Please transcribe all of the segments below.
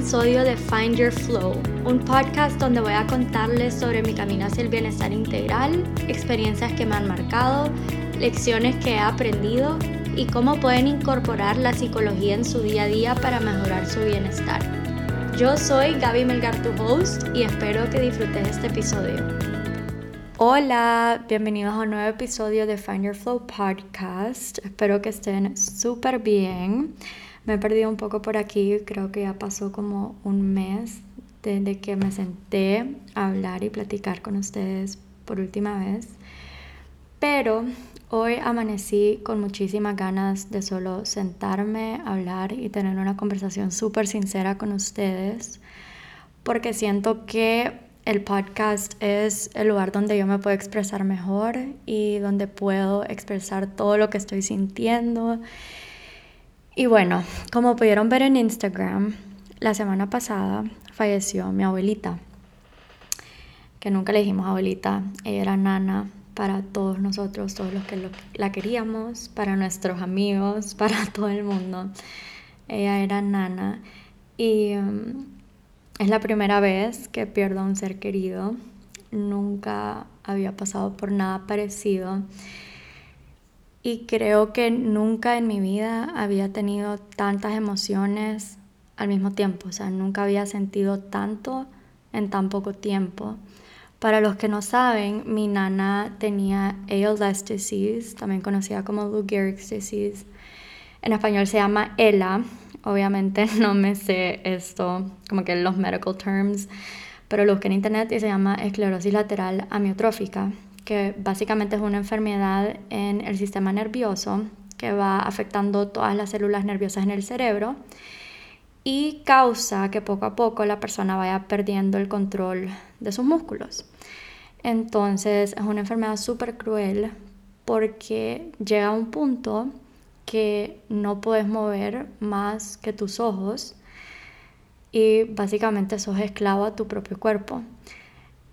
episodio de Find Your Flow, un podcast donde voy a contarles sobre mi camino hacia el bienestar integral, experiencias que me han marcado, lecciones que he aprendido y cómo pueden incorporar la psicología en su día a día para mejorar su bienestar. Yo soy Gaby Melgar, tu host, y espero que disfrutes este episodio. Hola, bienvenidos a un nuevo episodio de Find Your Flow podcast. Espero que estén súper bien. Me he perdido un poco por aquí, creo que ya pasó como un mes desde que me senté a hablar y platicar con ustedes por última vez. Pero hoy amanecí con muchísimas ganas de solo sentarme, hablar y tener una conversación súper sincera con ustedes, porque siento que el podcast es el lugar donde yo me puedo expresar mejor y donde puedo expresar todo lo que estoy sintiendo y bueno, como pudieron ver en Instagram, la semana pasada falleció mi abuelita, que nunca le dijimos abuelita, ella era nana para todos nosotros, todos los que la queríamos, para nuestros amigos, para todo el mundo. Ella era nana y um, es la primera vez que pierdo a un ser querido. Nunca había pasado por nada parecido. Y creo que nunca en mi vida había tenido tantas emociones al mismo tiempo, o sea, nunca había sentido tanto en tan poco tiempo. Para los que no saben, mi nana tenía ALS disease, también conocida como Lou Gehrig's disease. En español se llama ELA. Obviamente no me sé esto, como que los medical terms, pero lo busqué en internet y se llama esclerosis lateral amiotrófica que básicamente es una enfermedad en el sistema nervioso que va afectando todas las células nerviosas en el cerebro y causa que poco a poco la persona vaya perdiendo el control de sus músculos. Entonces es una enfermedad súper cruel porque llega a un punto que no puedes mover más que tus ojos y básicamente sos esclavo a tu propio cuerpo.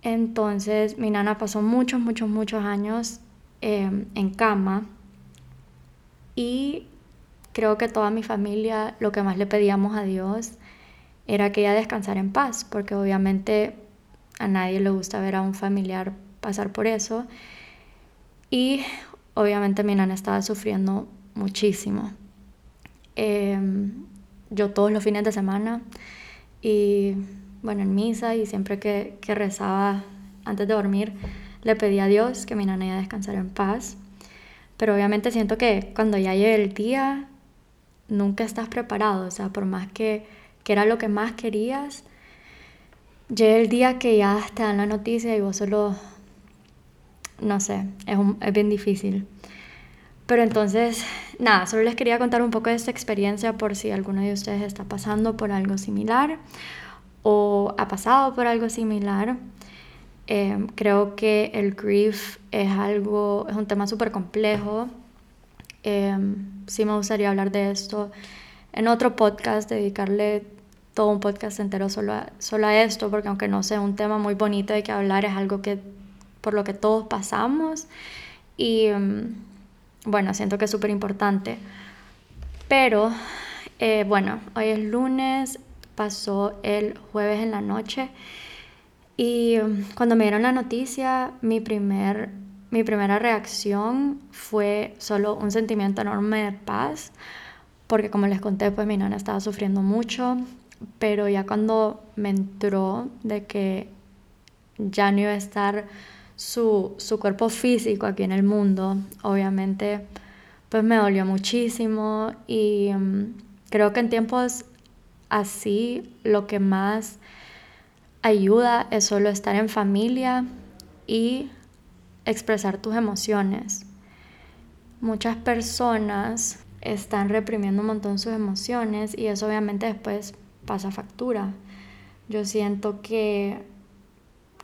Entonces mi nana pasó muchos, muchos, muchos años em, en cama y creo que toda mi familia lo que más le pedíamos a Dios era que ella descansara en paz, porque obviamente a nadie le gusta ver a un familiar pasar por eso. Y obviamente mi nana estaba sufriendo muchísimo. Em, yo todos los fines de semana y bueno, en misa y siempre que, que rezaba antes de dormir, le pedía a Dios que mi nana iba a descansar en paz. Pero obviamente siento que cuando ya llegue el día, nunca estás preparado. O sea, por más que, que era lo que más querías, llega el día que ya te dan la noticia y vos solo, no sé, es, es bien difícil. Pero entonces, nada, solo les quería contar un poco de esta experiencia por si alguno de ustedes está pasando por algo similar o ha pasado por algo similar. Em, creo que el grief es algo, es un tema súper complejo. Em, sí me gustaría hablar de esto en otro podcast, dedicarle todo un podcast entero solo a, solo a esto, porque aunque no sea un tema muy bonito de que hablar, es algo que por lo que todos pasamos y em, bueno, siento que es súper importante. Pero eh, bueno, hoy es lunes, pasó el jueves en la noche. Y um, cuando me dieron la noticia, mi, primer, mi primera reacción fue solo un sentimiento enorme de paz, porque como les conté, pues mi nana estaba sufriendo mucho, pero ya cuando me entró de que ya no iba a estar su, su cuerpo físico aquí en el mundo, obviamente, pues me dolió muchísimo y um, creo que en tiempos Así lo que más ayuda es solo estar en familia y expresar tus emociones. Muchas personas están reprimiendo un montón sus emociones y eso obviamente después pasa factura. Yo siento que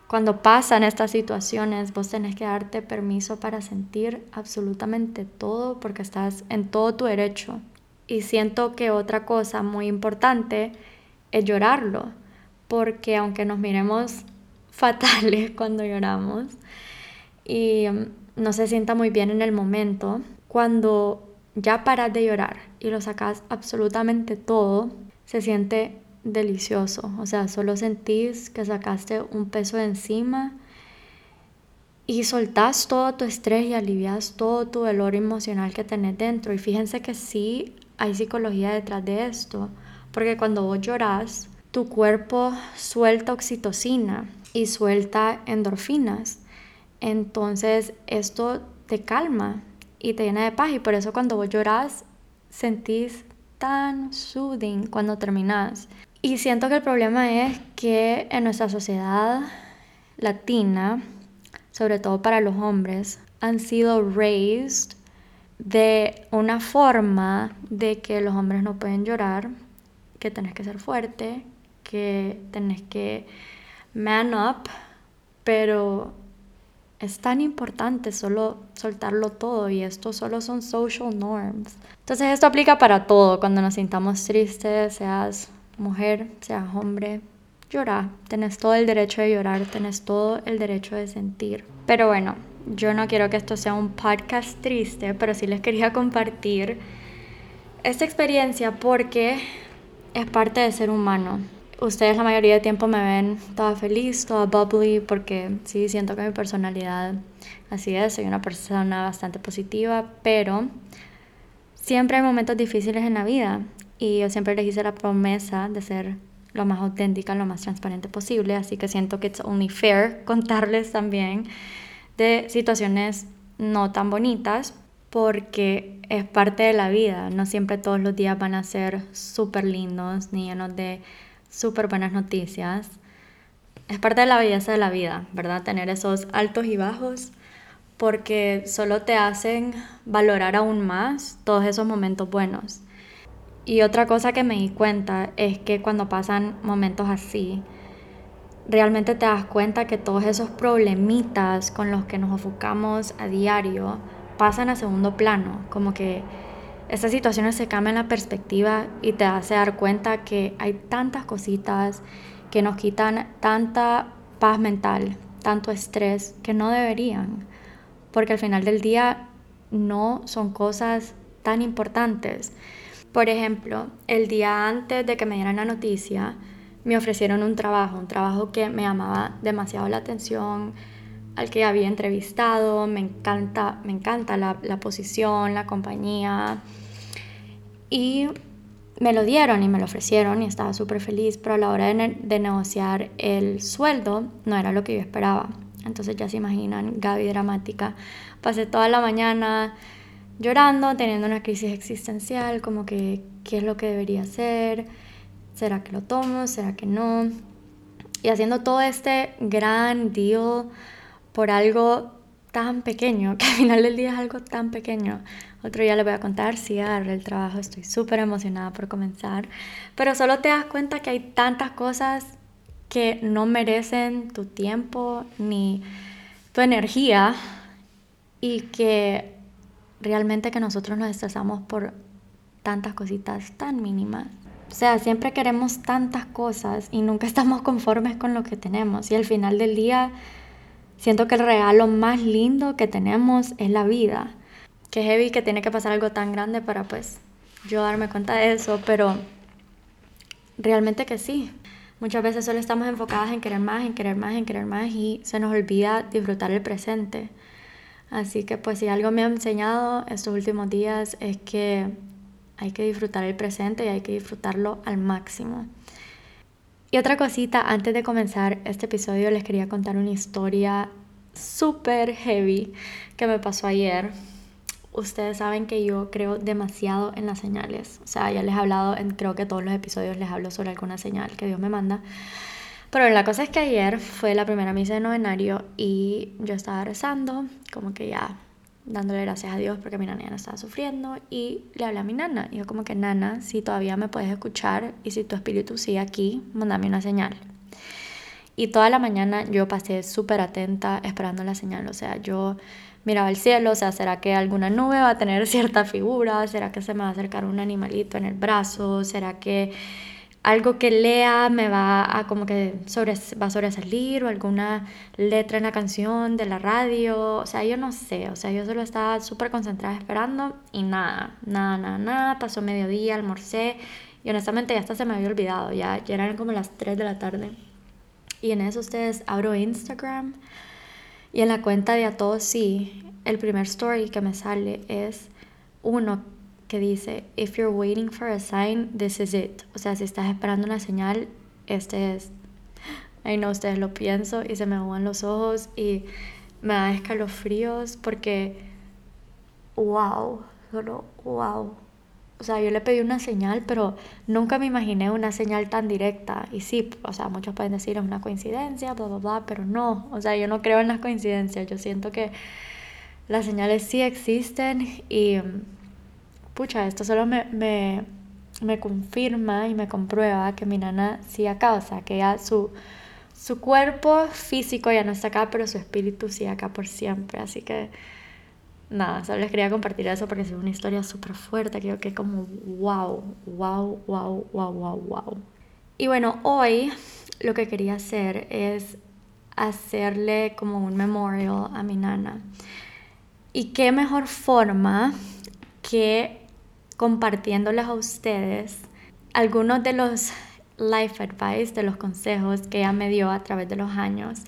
cuando pasan estas situaciones vos tenés que darte permiso para sentir absolutamente todo porque estás en todo tu derecho. Y siento que otra cosa muy importante es llorarlo, porque aunque nos miremos fatales cuando lloramos y mm, no se sienta muy bien en el momento, cuando ya paras de llorar y lo sacas absolutamente todo, se siente delicioso. O sea, solo sentís que sacaste un peso de encima y soltás todo tu estrés y alivias todo tu dolor emocional que tenés dentro. Y fíjense que sí hay psicología detrás de esto, porque cuando vos llorás, tu cuerpo suelta oxitocina y suelta endorfinas. Entonces esto te calma y te llena de paz y por eso cuando vos lloras sentís tan soothing cuando terminas. Y siento que el problema es que en nuestra sociedad latina, sobre todo para los hombres, han sido raised de una forma de que los hombres no pueden llorar, que tenés que ser fuerte, que tenés que man up, pero es tan importante solo soltarlo todo y esto solo son social norms. Entonces esto aplica para todo, cuando nos sintamos tristes, seas mujer, seas hombre, llora, tenés todo el derecho de llorar, tenés todo el derecho de sentir. Pero bueno, yo no quiero que esto sea un podcast triste, pero sí les quería compartir esta experiencia porque es parte de ser humano. Ustedes la mayoría del tiempo me ven toda feliz, toda bubbly, porque sí, siento que mi personalidad así es, soy una persona bastante positiva, pero siempre hay momentos difíciles en la vida y yo siempre les hice la promesa de ser lo más auténtica, lo más transparente posible, así que siento que es only fair contarles también de situaciones no tan bonitas porque es parte de la vida, no siempre todos los días van a ser súper lindos ni llenos de súper buenas noticias. Es parte de la belleza de la vida, ¿verdad? Tener esos altos y bajos porque solo te hacen valorar aún más todos esos momentos buenos. Y otra cosa que me di cuenta es que cuando pasan momentos así, realmente te das cuenta que todos esos problemitas con los que nos enfocamos a diario pasan a segundo plano, como que estas situaciones se cambian la perspectiva y te hace dar cuenta que hay tantas cositas que nos quitan tanta paz mental, tanto estrés, que no deberían, porque al final del día no son cosas tan importantes. Por ejemplo, el día antes de que me dieran la noticia, me ofrecieron un trabajo, un trabajo que me llamaba demasiado la atención, al que había entrevistado, me encanta, me encanta la, la posición, la compañía, y me lo dieron y me lo ofrecieron y estaba súper feliz, pero a la hora de, negociar el sueldo no era lo que yo esperaba. Entonces ya se imaginan, Gaby dramática. Pasé toda la mañana llorando, teniendo una crisis existencial, como que qué es lo que debería hacer, será que lo tomo, será que no. Y haciendo todo este gran deal por algo tan pequeño, que al final del día es algo tan pequeño. Otro día les voy a contar si agarré el trabajo, estoy súper emocionada por comenzar, pero solo te das cuenta que hay tantas cosas que no merecen tu tiempo ni tu energía y que realmente que nosotros nos estresamos por tantas cositas tan mínimas. O sea, siempre queremos tantas cosas y nunca estamos conformes con lo que tenemos y al final del día siento que el regalo más lindo que tenemos es la vida que heavy que tiene que pasar algo tan grande para pues yo darme cuenta de eso, pero realmente que sí. Muchas veces solo estamos enfocadas en querer más, en querer más, en querer más y se nos olvida disfrutar el presente. Así que pues si algo me ha enseñado estos últimos días es que hay que disfrutar el presente y hay que disfrutarlo al máximo. Y otra cosita, antes de comenzar este episodio les quería contar una historia súper heavy que me pasó ayer ustedes saben que yo creo demasiado en las señales. O sea, ya les he hablado, en, creo que todos los episodios les hablo sobre alguna señal que Dios me manda. Pero la cosa es que ayer fue la primera misa de novenario y yo estaba rezando, como que ya dándole gracias a Dios porque mi nana ya no estaba sufriendo y le hablé a mi nana. Y yo como que, nana, si todavía me puedes escuchar y si tu espíritu sigue aquí, mándame una señal. Y toda la mañana yo pasé súper atenta esperando la señal. O sea, yo miraba el cielo, o sea, ¿será que alguna nube va a tener cierta figura? ¿Será que se me va a acercar un animalito en el brazo? ¿Será que algo que lea me va a como que sobre, va a sobresalir o alguna letra en la canción de la radio? O sea, yo no sé, o sea, yo solo estaba súper concentrada esperando y nada, nada, nada, nada, pasó mediodía, almorcé Y honestamente ya hasta se me había olvidado, ya, ya eran como las 3 de la tarde. Y en eso ustedes abro Instagram y en la cuenta de a todos sí, el primer story que me sale es uno que dice, if you're waiting for a sign, this is it. O sea, si estás esperando una señal, este es. Ahí no, ustedes lo pienso y se me aguan los ojos y me da escalofríos porque, wow, solo wow. O sea, yo le pedí una señal, pero nunca me imaginé una señal tan directa. Y sí, o sea, muchos pueden decir es una coincidencia, bla, bla, bla, pero no. O sea, yo no creo en las coincidencias. Yo siento que las señales sí existen y, pucha, esto solo me, me, me confirma y me comprueba que mi nana sí acá, o sea, que ya su, su cuerpo físico ya no está acá, pero su espíritu sí acá por siempre. Así que nada, solo les quería compartir eso porque es una historia súper fuerte, creo que como wow, wow, wow, wow, wow, wow. Y bueno, hoy lo que quería hacer es hacerle como un memorial a mi nana. Y qué mejor forma que compartiéndoles a ustedes algunos de los life advice, de los consejos que ella me dio a través de los años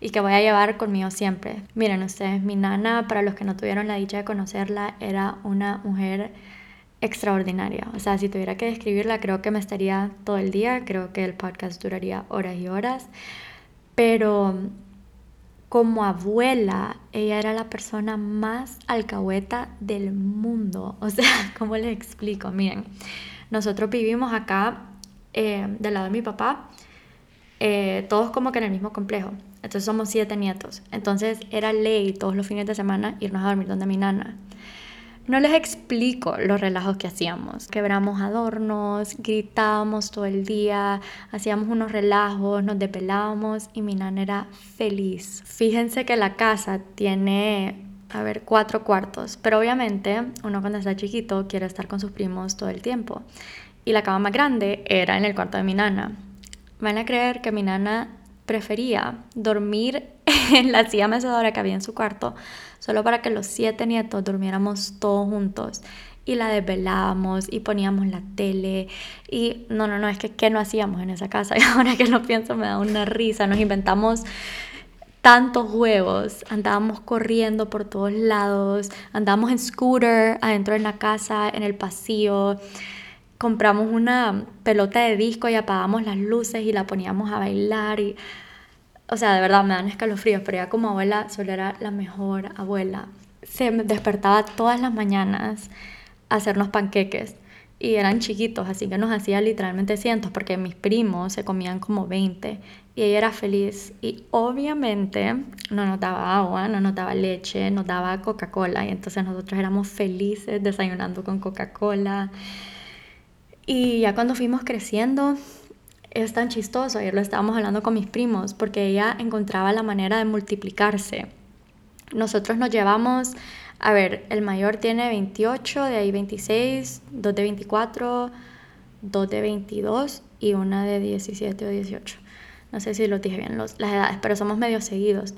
y que voy a llevar conmigo siempre. Miren ustedes, mi nana, para los que no tuvieron la dicha de conocerla, era una mujer extraordinaria. O sea, si tuviera que describirla, creo que me estaría todo el día, creo que el podcast duraría horas y horas, pero como abuela, ella era la persona más alcahueta del mundo. O sea, ¿cómo les explico? Miren, nosotros vivimos acá eh, del lado de mi papá, eh, todos como que en el mismo complejo. Entonces somos siete nietos. Entonces era ley todos los fines de semana irnos a dormir donde mi nana. No les explico los relajos que hacíamos. Quebramos adornos, gritábamos todo el día, hacíamos unos relajos, nos depelábamos y mi nana era feliz. Fíjense que la casa tiene, a ver, cuatro cuartos, pero obviamente uno cuando está chiquito quiere estar con sus primos todo el tiempo. Y la cama más grande era en el cuarto de mi nana. Van a creer que mi nana prefería dormir en la silla mecedora que había en su cuarto, solo para que los siete nietos durmiéramos todos juntos. Y la desvelábamos y poníamos la tele. Y no, no, no, es que ¿qué no hacíamos en esa casa? Y ahora que lo pienso me da una risa. Nos inventamos tantos juegos, andábamos corriendo por todos lados, andábamos en scooter adentro de la casa, en el pasillo compramos una pelota de disco y apagamos las luces y la poníamos a bailar y o sea, de verdad me dan escalofríos, pero ya como abuela solo era la mejor abuela. Se despertaba todas las mañanas a hacernos panqueques y eran chiquitos, así que nos hacía literalmente cientos porque mis primos se comían como 20 y ella era feliz y obviamente no nos daba agua, no nos daba leche, nos daba Coca-Cola y entonces nosotros éramos felices desayunando con Coca-Cola y ya cuando fuimos creciendo, es tan chistoso, ayer lo estábamos hablando con mis primos, porque ella encontraba la manera de multiplicarse. Nosotros nos llevamos, a ver, el mayor tiene 28, de ahí 26, dos de 24, dos de 22 y una de 17 o 18. No sé si lo dije bien las edades, pero somos medio seguidos.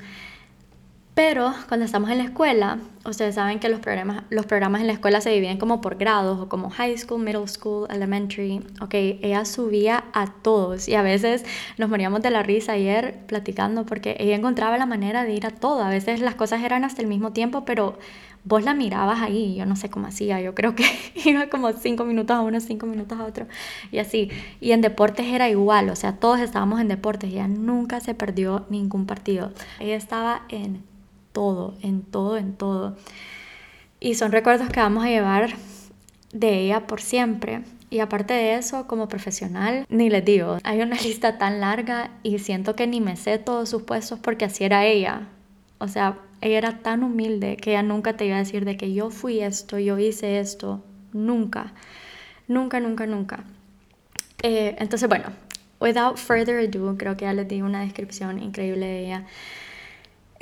Pero cuando estamos en la escuela, ustedes saben que los programas, los programas en la escuela se dividen como por grados o como high school, middle school, elementary. Ok, ella subía a todos y a veces nos moríamos de la risa ayer platicando porque ella encontraba la manera de ir a todo. A veces las cosas eran hasta el mismo tiempo, pero vos la mirabas ahí. Yo no sé cómo hacía, yo creo que iba como cinco minutos a uno, cinco minutos a otro y así. Y en deportes era igual, o sea, todos estábamos en deportes. Ella nunca se perdió ningún partido. Ella estaba en todo, en todo, en todo. Y son recuerdos que vamos a llevar de ella por siempre. Y aparte de eso, como profesional, ni les digo, hay una lista tan larga y siento que ni me sé todos sus puestos porque así era ella. O sea, ella era tan humilde que ella nunca te iba a decir de que yo fui esto, yo hice esto. Nunca, nunca, nunca, nunca. Eh, entonces, bueno, without further ado, creo que ya les di una descripción increíble de ella.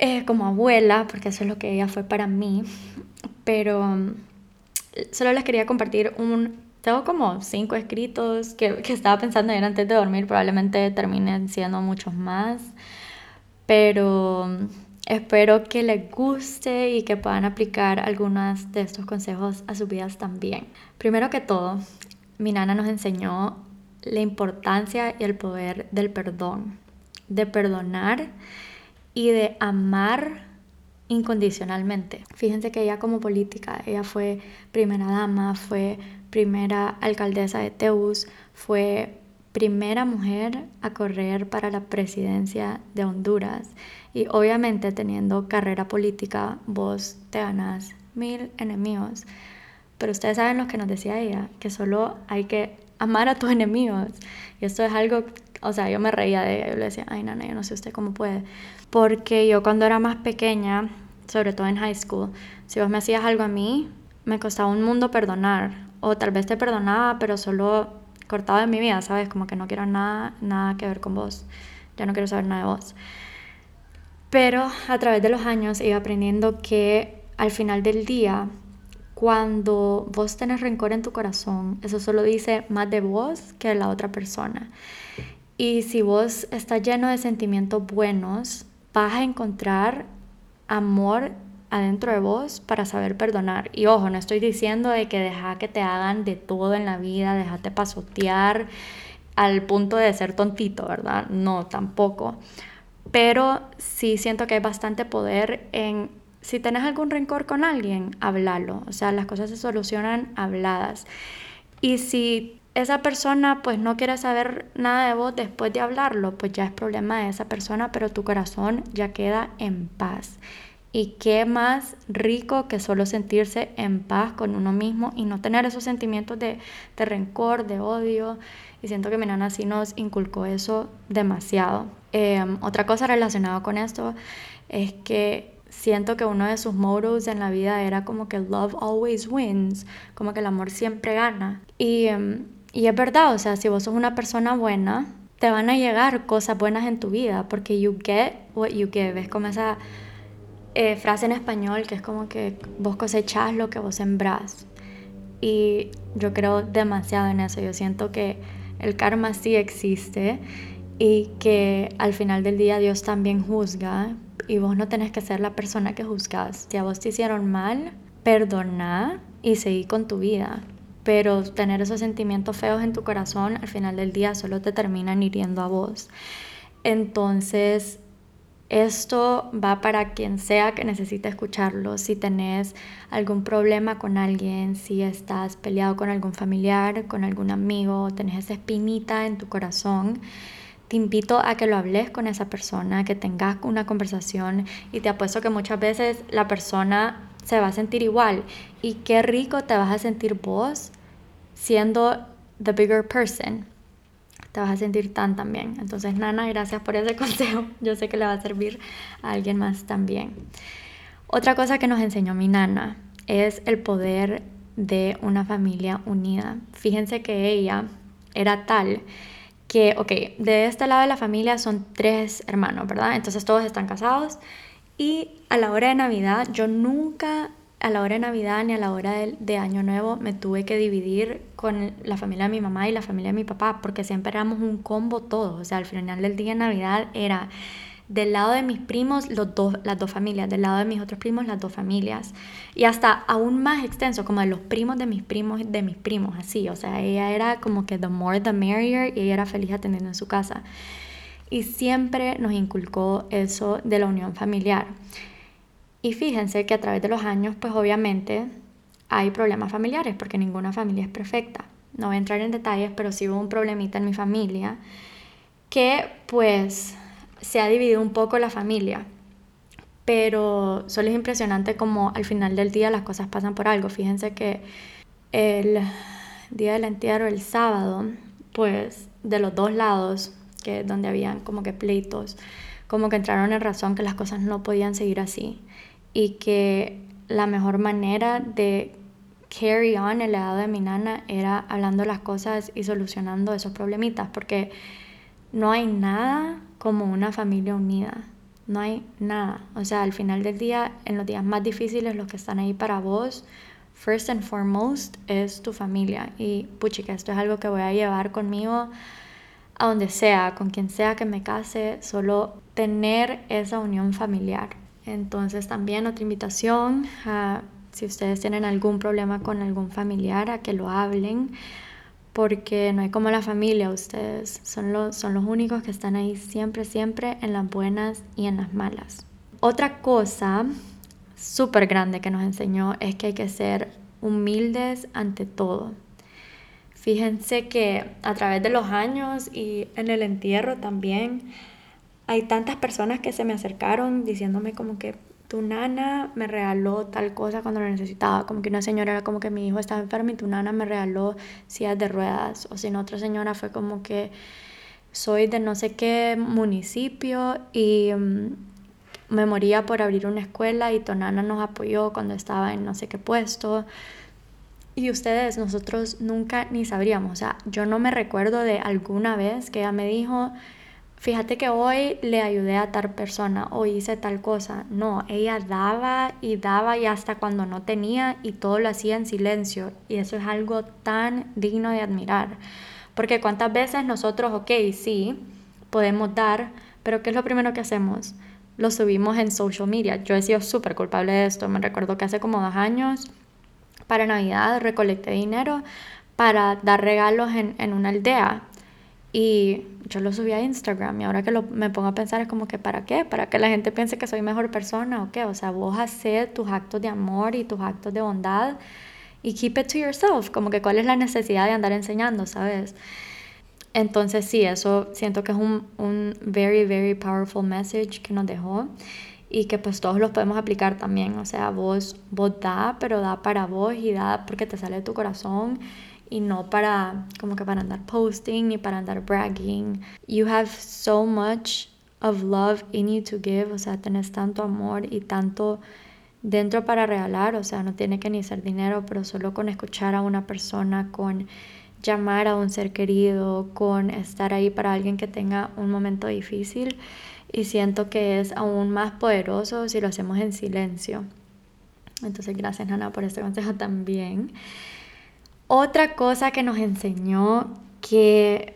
Eh, como abuela, porque eso es lo que ella fue para mí, pero mm, solo les quería compartir un... Tengo como cinco escritos que, que estaba pensando ayer antes de dormir, probablemente terminen siendo muchos más, pero mm, espero que les guste y que puedan aplicar algunos de estos consejos a sus vidas también. Primero que todo, mi nana nos enseñó la importancia y el poder del perdón, de perdonar y de amar incondicionalmente. Fíjense que ella como política, ella fue primera dama, fue primera alcaldesa de Teus, fue primera mujer a correr para la presidencia de Honduras. Y obviamente teniendo carrera política, vos te ganas mil enemigos. Pero ustedes saben lo que nos decía ella, que solo hay que amar a tus enemigos. Y esto es algo, o sea, yo me reía de ella, yo le decía, ay, nana, yo no sé usted cómo puede. Porque yo cuando era más pequeña, sobre todo en high school, si vos me hacías algo a mí, me costaba un mundo perdonar. O tal vez te perdonaba, pero solo cortado de mi vida, ¿sabes? Como que no quiero nada, nada que ver con vos. Ya no quiero saber nada de vos. Pero a través de los años iba aprendiendo que al final del día, cuando vos tenés rencor en tu corazón, eso solo dice más de vos que de la otra persona. Y si vos estás lleno de sentimientos buenos, vas a encontrar amor adentro de vos para saber perdonar. Y ojo, no estoy diciendo de que deja que te hagan de todo en la vida, déjate pasotear al punto de ser tontito, ¿verdad? No, tampoco. Pero sí siento que hay bastante poder en, si tenés algún rencor con alguien, háblalo. O sea, las cosas se solucionan habladas. Y si esa persona pues no quiere saber nada de vos después de hablarlo, pues ya es problema de esa persona, pero tu corazón ya queda en paz. Y qué más rico que solo sentirse en paz con uno mismo y no tener esos sentimientos de, rencor, de odio. Y siento que mi nana sí nos inculcó eso demasiado. Em, otra cosa relacionada con esto es que siento que uno de sus modos en la vida era como que love always wins, como que el amor siempre gana. Y em, y es verdad, o sea, si vos sos una persona buena, te van a llegar cosas buenas en tu vida, porque you get what you give. Es como esa eh, frase en español que es como que vos cosechás lo que vos sembrás. Y yo creo demasiado en eso. Yo siento que el karma sí existe y que al final del día Dios también juzga y vos no tenés que ser la persona que juzgas. Si a vos te hicieron mal, perdona y seguí con tu vida pero tener esos sentimientos feos en tu corazón al final del día solo te terminan hiriendo a vos. Entonces, esto va para quien sea que necesite escucharlo. Si tenés algún problema con alguien, si estás peleado con algún familiar, con algún amigo, tenés esa espinita en tu corazón, te invito a que lo hables con esa persona, que tengas una conversación y te apuesto que muchas veces la persona se va a sentir igual. Y qué rico te vas a sentir vos siendo the bigger person. Te vas a sentir tan también. Entonces, Nana, gracias por ese consejo. Yo sé que le va a servir a alguien más también. Otra cosa que nos enseñó mi nana es el poder de una familia unida. Fíjense que ella era tal que, ok, de este lado de la familia son tres hermanos, ¿verdad? Entonces todos están casados y a la hora de Navidad, yo nunca a la hora de Navidad ni a la hora de, Año Nuevo me tuve que dividir con la familia de mi mamá y la familia de mi papá, porque siempre éramos un combo todos. O sea, al final del día de Navidad era del lado de mis primos los dos, las dos familias, del lado de mis otros primos las dos familias. Y hasta aún más extenso, como de los primos de mis primos de mis primos, así. O sea, ella era como que the more the merrier y ella era feliz atendiendo en su casa y siempre nos inculcó eso de la unión familiar. Y fíjense que a través de los años, pues obviamente hay problemas familiares, porque ninguna familia es perfecta. No voy a entrar en detalles, pero sí hubo un problemita en mi familia que pues se ha dividido un poco la familia. Pero solo es impresionante como al final del día las cosas pasan por algo. Fíjense que el día del entierro, el sábado, pues de los dos lados que donde habían como que pleitos, como que entraron en razón que las cosas no podían seguir así y que la mejor manera de carry on el legado de mi nana era hablando las cosas y solucionando esos problemitas, porque no hay nada como una familia unida, no hay nada. O sea, al final del día, en los días más difíciles, los que están ahí para vos, first and foremost, es tu familia. Y puchica, esto es algo que voy a llevar conmigo a donde sea, con quien sea que me case, solo tener esa unión familiar. Entonces también otra invitación a si ustedes tienen algún problema con algún familiar, a que lo hablen, porque no hay como la familia, ustedes son los, son los únicos que están ahí siempre, siempre en las buenas y en las malas. Otra cosa súper grande que nos enseñó es que hay que ser humildes ante todo. Fíjense que a través de los años y en el entierro también hay tantas personas que se me acercaron diciéndome como que tu nana me regaló tal cosa cuando lo necesitaba. Como que una señora era como que mi hijo estaba enfermo y tu nana me regaló sillas de ruedas. O si no, otra señora fue como que soy de no sé qué municipio y mm, me moría por abrir una escuela y tu nana nos apoyó cuando estaba en no sé qué puesto. Y ustedes, nosotros nunca ni sabríamos. O sea, yo no me recuerdo de alguna vez que ella me dijo fíjate que hoy le ayudé a tal persona o hice tal cosa. No, ella daba y daba y hasta cuando no tenía y todo lo hacía en silencio. Y eso es algo tan digno de admirar. Porque cuántas veces nosotros, ok, sí, podemos dar, pero ¿qué es lo primero que hacemos? Lo subimos en social media. Yo he sido súper culpable de esto. Me recuerdo que hace como dos años, para Navidad, recolecté dinero para dar regalos en, en una aldea y yo lo subí a Instagram y ahora que lo, me pongo a pensar es como que ¿para qué? ¿Para que la gente piense que soy mejor persona o qué? O sea, vos haces tus actos de amor y tus actos de bondad y keep it to yourself, como que cuál es la necesidad de andar enseñando, ¿sabes? Entonces sí, eso siento que es un, un very, very powerful message que nos dejó y que pues todos los podemos aplicar también, o sea, vos, vos da, pero da para vos y da porque te sale de tu corazón y no para como que para andar posting ni para andar bragging. You have so much of love in you to give, o sea, tenés tanto amor y tanto dentro para regalar, o sea, no tiene que ni ser dinero, pero solo con escuchar a una persona, con llamar a un ser querido, con estar ahí para alguien que tenga un momento difícil y siento que es aún más poderoso si lo hacemos en silencio. Entonces, gracias Ana por este consejo también. Otra cosa que nos enseñó que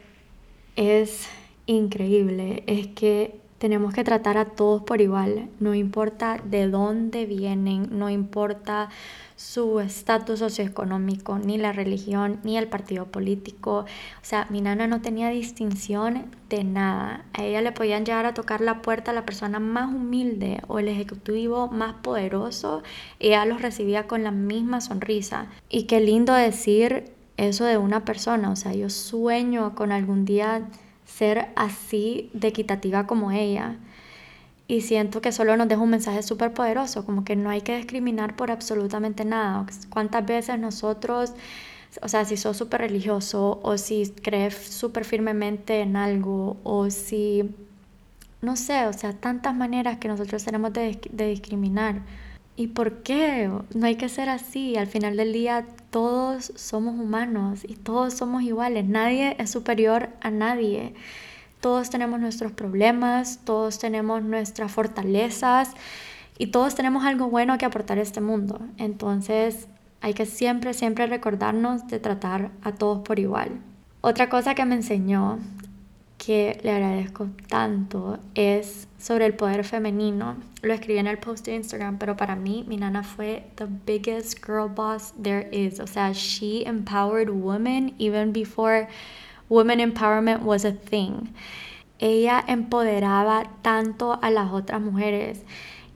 es increíble es que tenemos que tratar a todos por igual, no importa de dónde vienen, no importa su estatus socioeconómico, ni la religión, ni el partido político. O sea, mi nana no tenía distinción de nada. A ella le podían llegar a tocar la puerta la persona más humilde o el ejecutivo más poderoso. Ella los recibía con la misma sonrisa. Y qué lindo decir eso de una persona. O sea, yo sueño con algún día ser así de equitativa como ella. Y siento que solo nos deja un mensaje súper poderoso, como que no hay que discriminar por absolutamente nada. ¿Cuántas veces nosotros, o sea, si sos súper religioso o si crees súper firmemente en algo o si, no sé, o sea, tantas maneras que nosotros tenemos de, de discriminar. ¿Y por qué? No hay que ser así. Al final del día todos somos humanos y todos somos iguales. Nadie es superior a nadie. Todos tenemos nuestros problemas, todos tenemos nuestras fortalezas y todos tenemos algo bueno que aportar a este mundo. Entonces hay que siempre, siempre recordarnos de tratar a todos por igual. Otra cosa que me enseñó que le agradezco tanto es sobre el poder femenino. Lo escribí en el post de Instagram, pero para mí mi nana fue the biggest girl boss there is. O sea, she empowered women even before women empowerment was a thing. Ella empoderaba tanto a las otras mujeres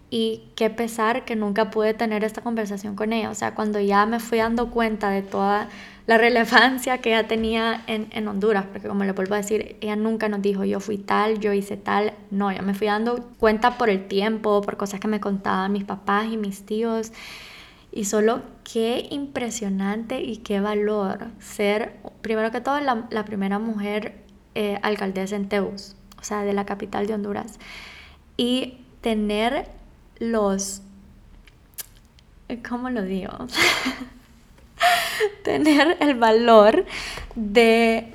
y qué pesar que nunca pude tener esta conversación con ella. O sea, cuando ya me fui dando cuenta de toda la relevancia que ella tenía en, en, Honduras, porque como le vuelvo a decir, ella nunca nos dijo yo fui tal, yo hice tal, no, ya me fui dando cuenta por el tiempo, por cosas que me contaban mis papás y mis tíos, y solo qué impresionante y qué valor ser, primero que todo, la, la primera mujer eh, alcaldesa en Teus, o sea, de la capital de Honduras, y tener los, ¿cómo lo digo? tener el valor de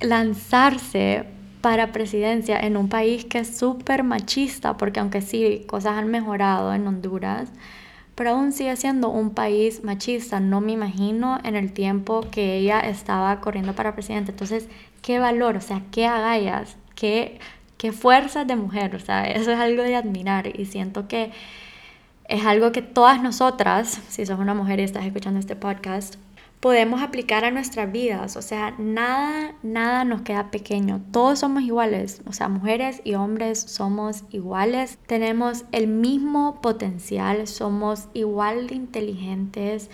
lanzarse para presidencia en un país que es súper machista, porque aunque sí, cosas han mejorado en Honduras, pero aún sigue siendo un país machista. No me imagino en el tiempo que ella estaba corriendo para presidente. Entonces, qué valor, o sea, qué agallas, qué, qué fuerzas de mujer, o sea, eso es algo de admirar y siento que es algo que todas nosotras, si sos una mujer y estás escuchando este podcast, podemos aplicar a nuestras vidas. O sea, nada, nada nos queda pequeño. Todos somos iguales. O sea, mujeres y hombres somos iguales. Tenemos el mismo potencial. Somos igual de inteligentes.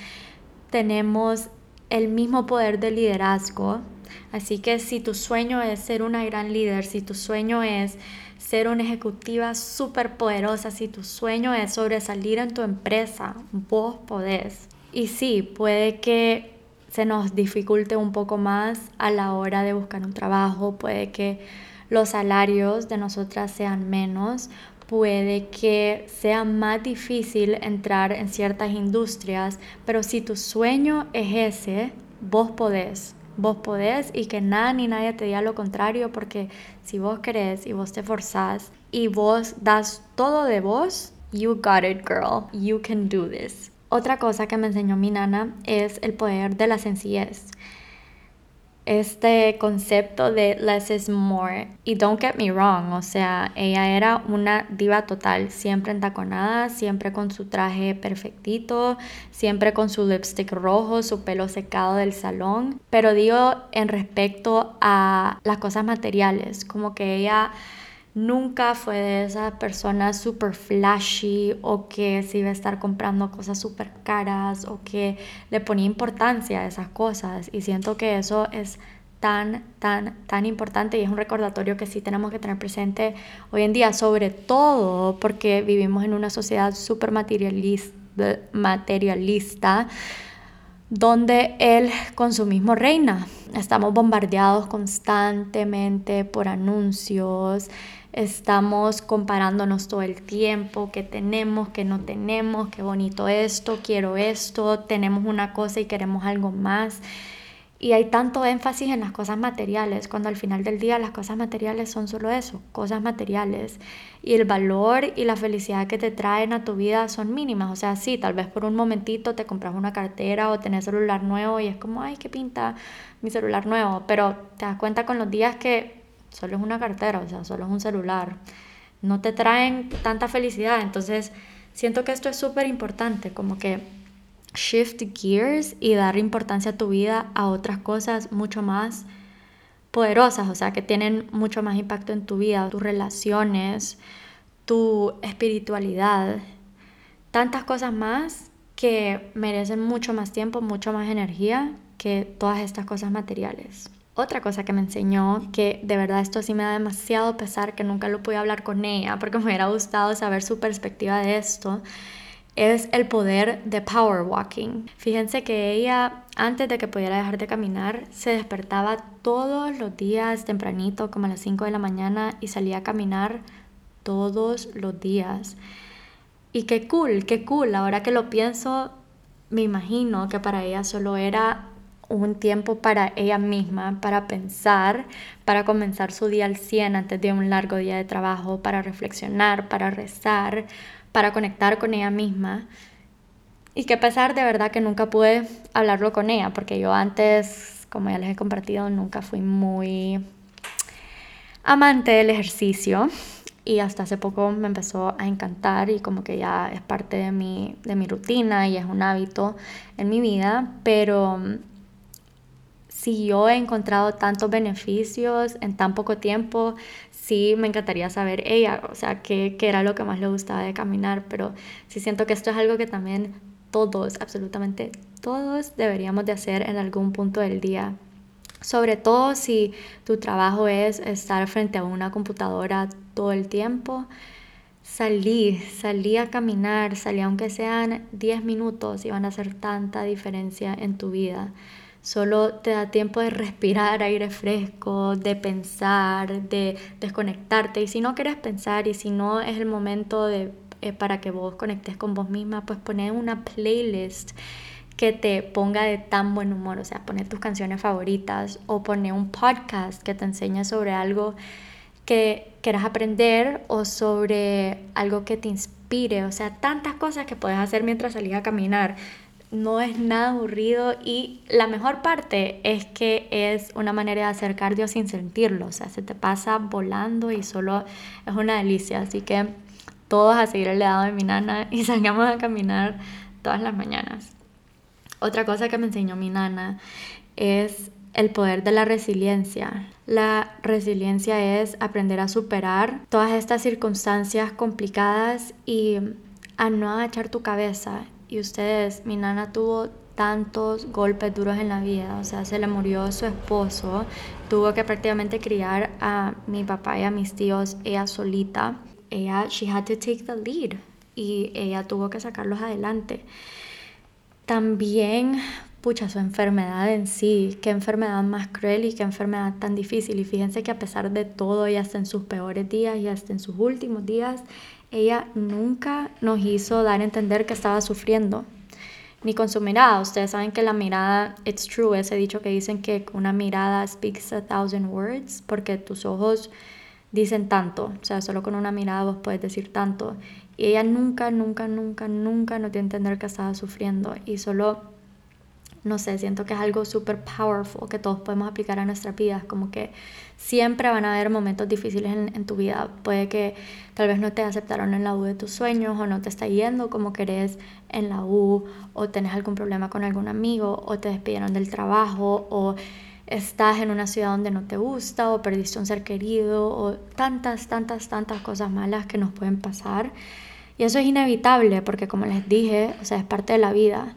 Tenemos el mismo poder de liderazgo. Así que si tu sueño es ser una gran líder, si tu sueño es ser una ejecutiva súper poderosa, si tu sueño es sobresalir en tu empresa, vos podés. Y sí, puede que se nos dificulte un poco más a la hora de buscar un trabajo, puede que los salarios de nosotras sean menos, puede que sea más difícil entrar en ciertas industrias, pero si tu sueño es ese, vos podés. Vos podés y que nada ni nadie te diga lo contrario, porque si vos querés y vos te forzás y vos das todo de vos, you got it, girl. You can do this. Otra cosa que me enseñó mi nana es el poder de la sencillez. Este concepto de less is more. Y don't get me wrong, o sea, ella era una diva total, siempre entaconada, siempre con su traje perfectito, siempre con su lipstick rojo, su pelo secado del salón. Pero digo en respecto a las cosas materiales, como que ella nunca fue de esas personas super flashy o que se iba a estar comprando cosas súper caras o que le ponía importancia a esas cosas. Y siento que eso es tan, tan, tan importante y es un recordatorio que sí tenemos que tener presente hoy en día, sobre todo porque vivimos en una sociedad súper materialista, materialista donde el consumismo reina. Estamos bombardeados constantemente por anuncios, estamos comparándonos todo el tiempo, qué tenemos, qué no tenemos, qué bonito esto, quiero esto, tenemos una cosa y queremos algo más. Y hay tanto énfasis en las cosas materiales, cuando al final del día las cosas materiales son solo eso, cosas materiales. Y el valor y la felicidad que te traen a tu vida son mínimas. O sea, sí, tal vez por un momentito te compras una cartera o tenés celular nuevo y es como, ay, qué pinta mi celular nuevo. Pero te das cuenta con los días que solo es una cartera, o sea, solo es un celular. No te traen tanta felicidad. Entonces, siento que esto es súper importante, como que shift gears y dar importancia a tu vida a otras cosas mucho más poderosas, o sea, que tienen mucho más impacto en tu vida, tus relaciones, tu espiritualidad, tantas cosas más que merecen mucho más tiempo, mucho más energía que todas estas cosas materiales. Otra cosa que me enseñó, que de verdad esto sí me da demasiado pesar, que nunca lo pude hablar con ella, porque me hubiera gustado saber su perspectiva de esto, es el poder de power walking. Fíjense que ella, antes de que pudiera dejar de caminar, se despertaba todos los días tempranito, como a las 5 de la mañana, y salía a caminar todos los días. Y qué cool, qué cool. Ahora que lo pienso, me imagino que para ella solo era un tiempo para ella misma, para pensar, para comenzar su día al 100 antes de un largo día de trabajo, para reflexionar, para rezar, para conectar con ella misma. Y que a pesar de verdad que nunca pude hablarlo con ella, porque yo antes, como ya les he compartido, nunca fui muy amante del ejercicio y hasta hace poco me empezó a encantar y como que ya es parte de mi, de mi rutina y es un hábito en mi vida, pero si yo he encontrado tantos beneficios en tan poco tiempo, sí me encantaría saber ella, o sea, qué, qué era lo que más le gustaba de caminar, pero sí siento que esto es algo que también todos, absolutamente todos deberíamos de hacer en algún punto del día. Sobre todo si tu trabajo es estar frente a una computadora todo el tiempo, salí, salí a caminar, salí aunque sean 10 minutos y van a hacer tanta diferencia en tu vida. Solo te da tiempo de respirar aire fresco, de pensar, de desconectarte. Y si no quieres pensar y si no es el momento de, eh, para que vos conectes con vos misma, pues poner una playlist que te ponga de tan buen humor. O sea, poner tus canciones favoritas o poner un podcast que te enseñe sobre algo que quieras aprender o sobre algo que te inspire. O sea, tantas cosas que puedes hacer mientras salís a caminar no es nada aburrido y la mejor parte es que es una manera de hacer cardio sin sentirlo, o sea, se te pasa volando y solo es una delicia, así que todos a seguir el legado de mi nana y salgamos a caminar todas las mañanas. Otra cosa que me enseñó mi nana es el poder de la resiliencia. La resiliencia es aprender a superar todas estas circunstancias complicadas y a no agachar tu cabeza. Y ustedes, mi nana tuvo tantos golpes duros en la vida, o sea, se le murió su esposo, tuvo que prácticamente criar a mi papá y a mis tíos ella solita. Ella, she had to take the lead y ella tuvo que sacarlos adelante. También pucha, su enfermedad en sí, qué enfermedad más cruel y qué enfermedad tan difícil. Y fíjense que a pesar de todo, y hasta en sus peores días y hasta en sus últimos días, ella nunca nos hizo dar a entender que estaba sufriendo, ni con su mirada. Ustedes saben que la mirada, it's true, ese dicho que dicen que una mirada speaks a thousand words, porque tus ojos dicen tanto, o sea, solo con una mirada vos puedes decir tanto. Y ella nunca, nunca, nunca, nunca nos dio a entender que estaba sufriendo y solo no sé, siento que es algo súper powerful que todos podemos aplicar a nuestras vidas, como que siempre van a haber momentos difíciles en, tu vida, puede que tal vez no te aceptaron en la U de tus sueños o no te está yendo como querés en la U o tenés algún problema con algún amigo o te despidieron del trabajo o estás en una ciudad donde no te gusta o perdiste un ser querido o tantas, tantas, tantas cosas malas que nos pueden pasar. Y eso es inevitable porque como les dije, o sea, es parte de la vida.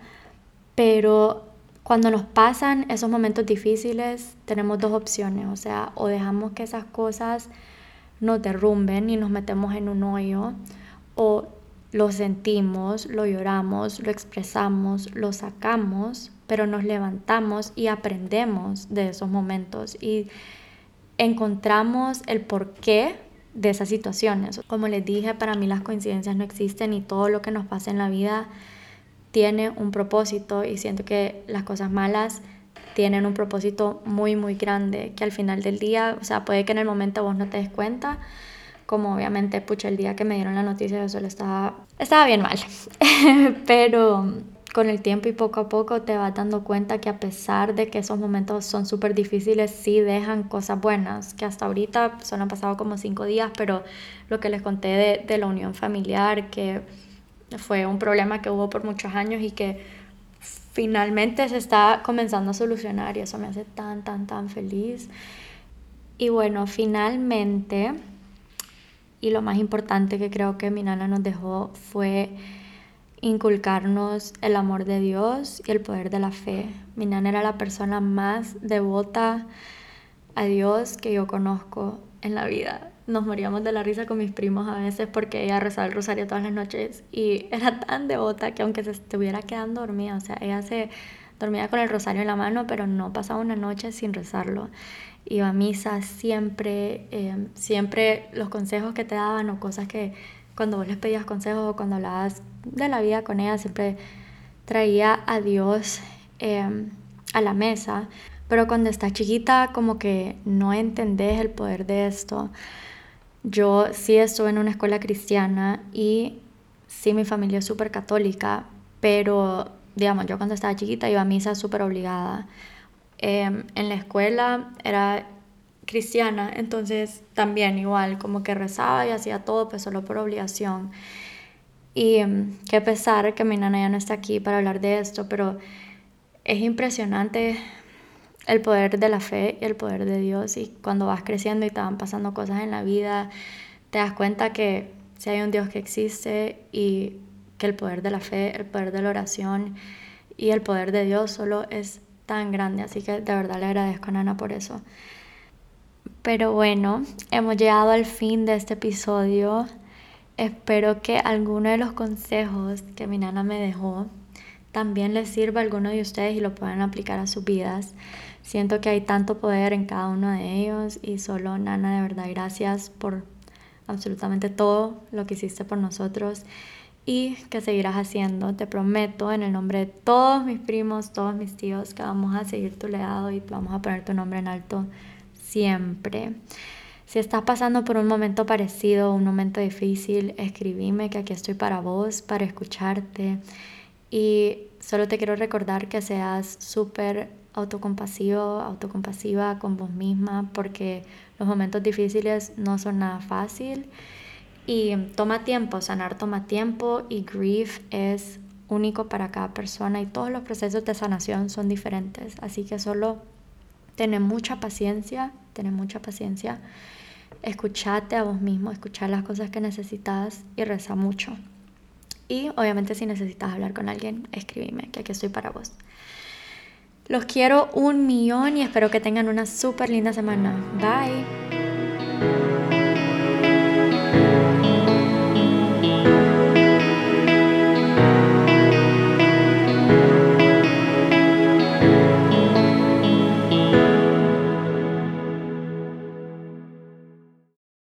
Pero cuando nos pasan esos momentos difíciles, tenemos dos opciones, o sea, o dejamos que esas cosas nos derrumben y nos metemos en un hoyo, o lo sentimos, lo lloramos, lo expresamos, lo sacamos, pero nos levantamos y aprendemos de esos momentos y encontramos el porqué de esas situaciones. Como les dije, para mí las coincidencias no existen y todo lo que nos pasa en la vida tiene un propósito y siento que las cosas malas tienen un propósito muy, muy grande, que al final del día, o sea, puede que en el momento vos no te des cuenta, como obviamente, pucha, el día que me dieron la noticia yo solo estaba, estaba bien mal, pero con el tiempo y poco a poco te vas dando cuenta que a pesar de que esos momentos son súper difíciles, sí dejan cosas buenas, que hasta ahorita solo han pasado como cinco días, pero lo que les conté de, de la unión familiar, que fue un problema que hubo por muchos años y que finalmente se está comenzando a solucionar y eso me hace tan, tan, tan feliz. Y bueno, finalmente, y lo más importante que creo que mi nana nos dejó fue inculcarnos el amor de Dios y el poder de la fe. Mi nana era la persona más devota a Dios que yo conozco en la vida nos moríamos de la risa con mis primos a veces porque ella rezaba el rosario todas las noches y era tan devota que aunque se estuviera quedando dormida, o sea, ella se dormía con el rosario en la mano, pero no pasaba una noche sin rezarlo. Iba a misa siempre, em, siempre los consejos que te daban o cosas que cuando vos les pedías consejos o cuando hablabas de la vida con ella, siempre traía a Dios em, a la mesa. Pero cuando estás chiquita, como que no entendés el poder de esto. Yo sí estuve en una escuela cristiana y sí mi familia es súper católica, pero digamos, yo cuando estaba chiquita iba a misa súper obligada. Em, en la escuela era cristiana, entonces también igual, como que rezaba y hacía todo, pues solo por obligación. Y em, qué pesar que mi nana ya no está aquí para hablar de esto, pero es impresionante el poder de la fe y el poder de Dios. Y cuando vas creciendo y te van pasando cosas en la vida, te das cuenta que si hay un Dios que existe y que el poder de la fe, el poder de la oración y el poder de Dios solo es tan grande. Así que de verdad le agradezco a Nana por eso. Pero bueno, hemos llegado al fin de este episodio. Espero que alguno de los consejos que mi nana me dejó también les sirva a alguno de ustedes y lo puedan aplicar a sus vidas. Siento que hay tanto poder en cada uno de ellos y solo Nana, de verdad, gracias por absolutamente todo lo que hiciste por nosotros y que seguirás haciendo. Te prometo en el nombre de todos mis primos, todos mis tíos, que vamos a seguir tu legado y vamos a poner tu nombre en alto siempre. Si estás pasando por un momento parecido, un momento difícil, escribime que aquí estoy para vos, para escucharte. Y solo te quiero recordar que seas súper autocompasivo, autocompasiva con vos misma, porque los momentos difíciles no son nada fácil y toma tiempo, sanar toma tiempo y grief es único para cada persona y todos los procesos de sanación son diferentes. Así que solo tener mucha paciencia, tener mucha paciencia, escuchate a vos mismo, escuchar las cosas que necesitas y reza mucho. Y obviamente si necesitas hablar con alguien, escríbeme, que aquí estoy para vos. Los quiero un millón y espero que tengan una súper linda semana. Bye.